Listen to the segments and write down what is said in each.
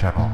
Speed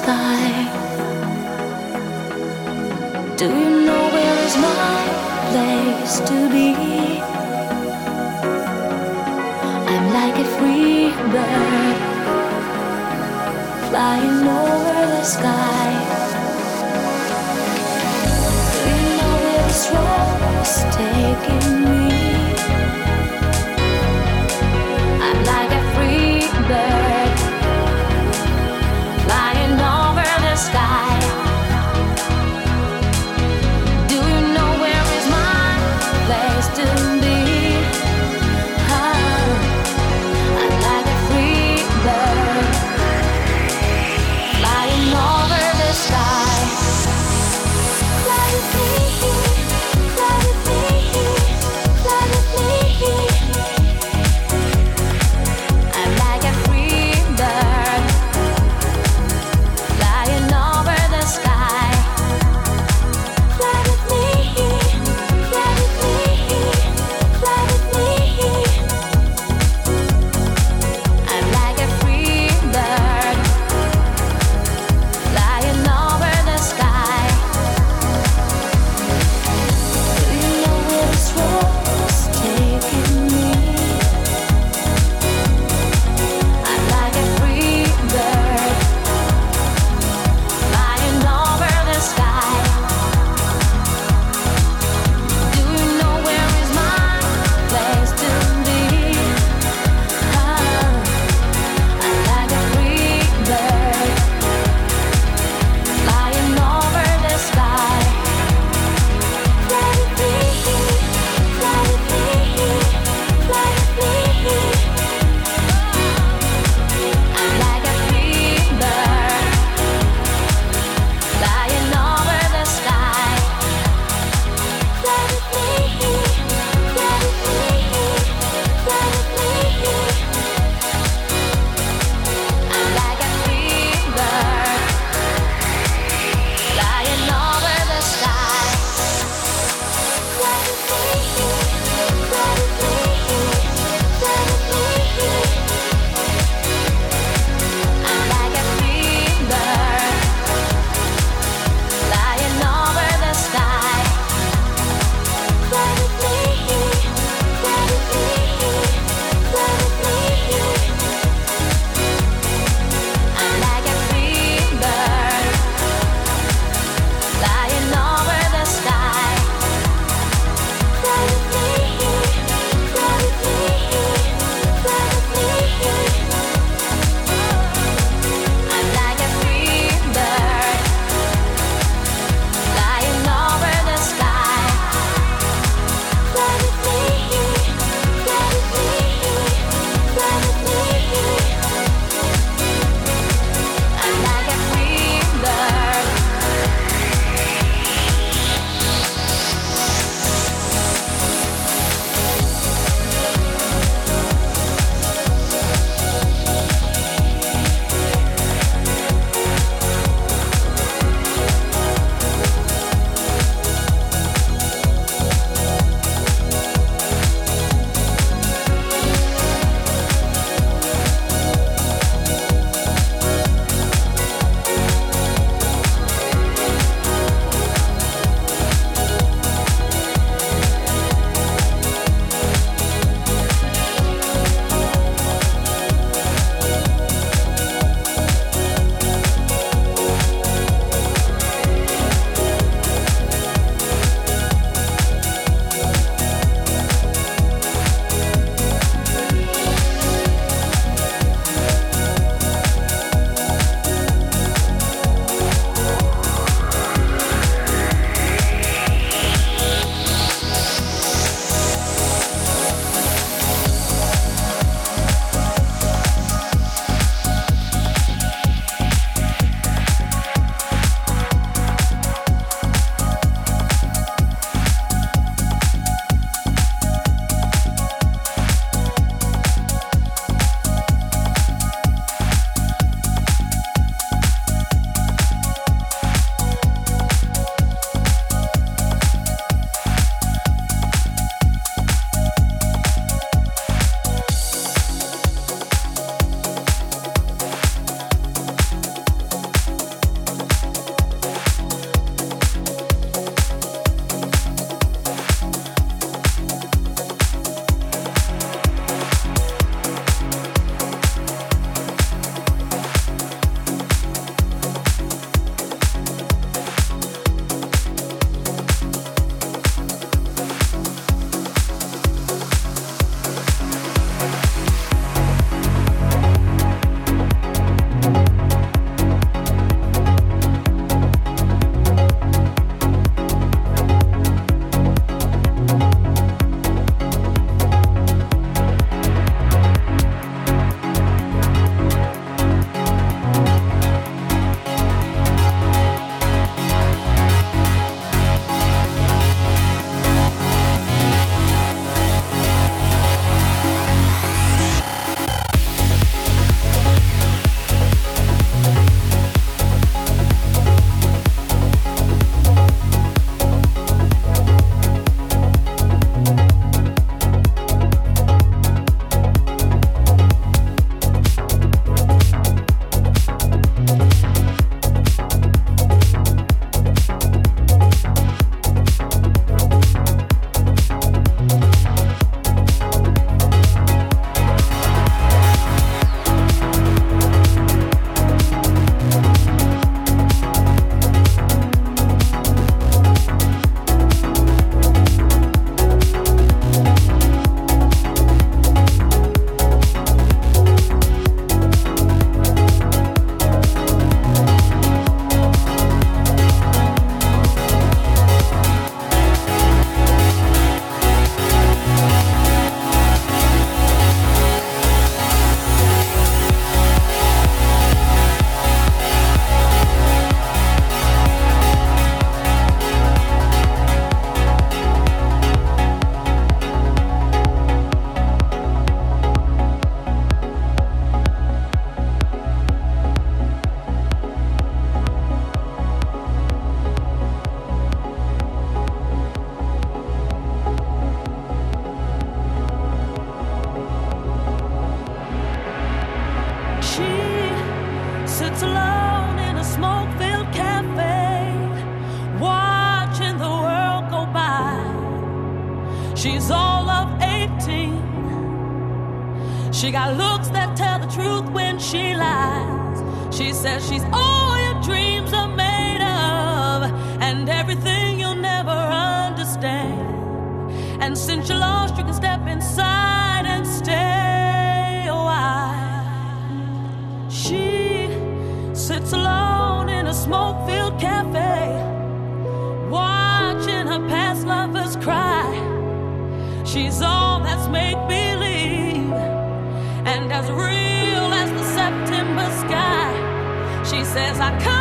sky. Do you know where is my place to be? I'm like a free bird flying over the sky. Do you know where this road is taking me? sits alone in a smoke filled cafe, watching the world go by. She's all of 18. She got looks that tell the truth when she lies. She says she's all your dreams are made of, and everything you'll never understand. And since you lost, you can step inside. Smoke filled cafe, watching her past lovers cry. She's all that's make believe and as real as the September sky. She says, I come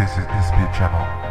This is this beat channel.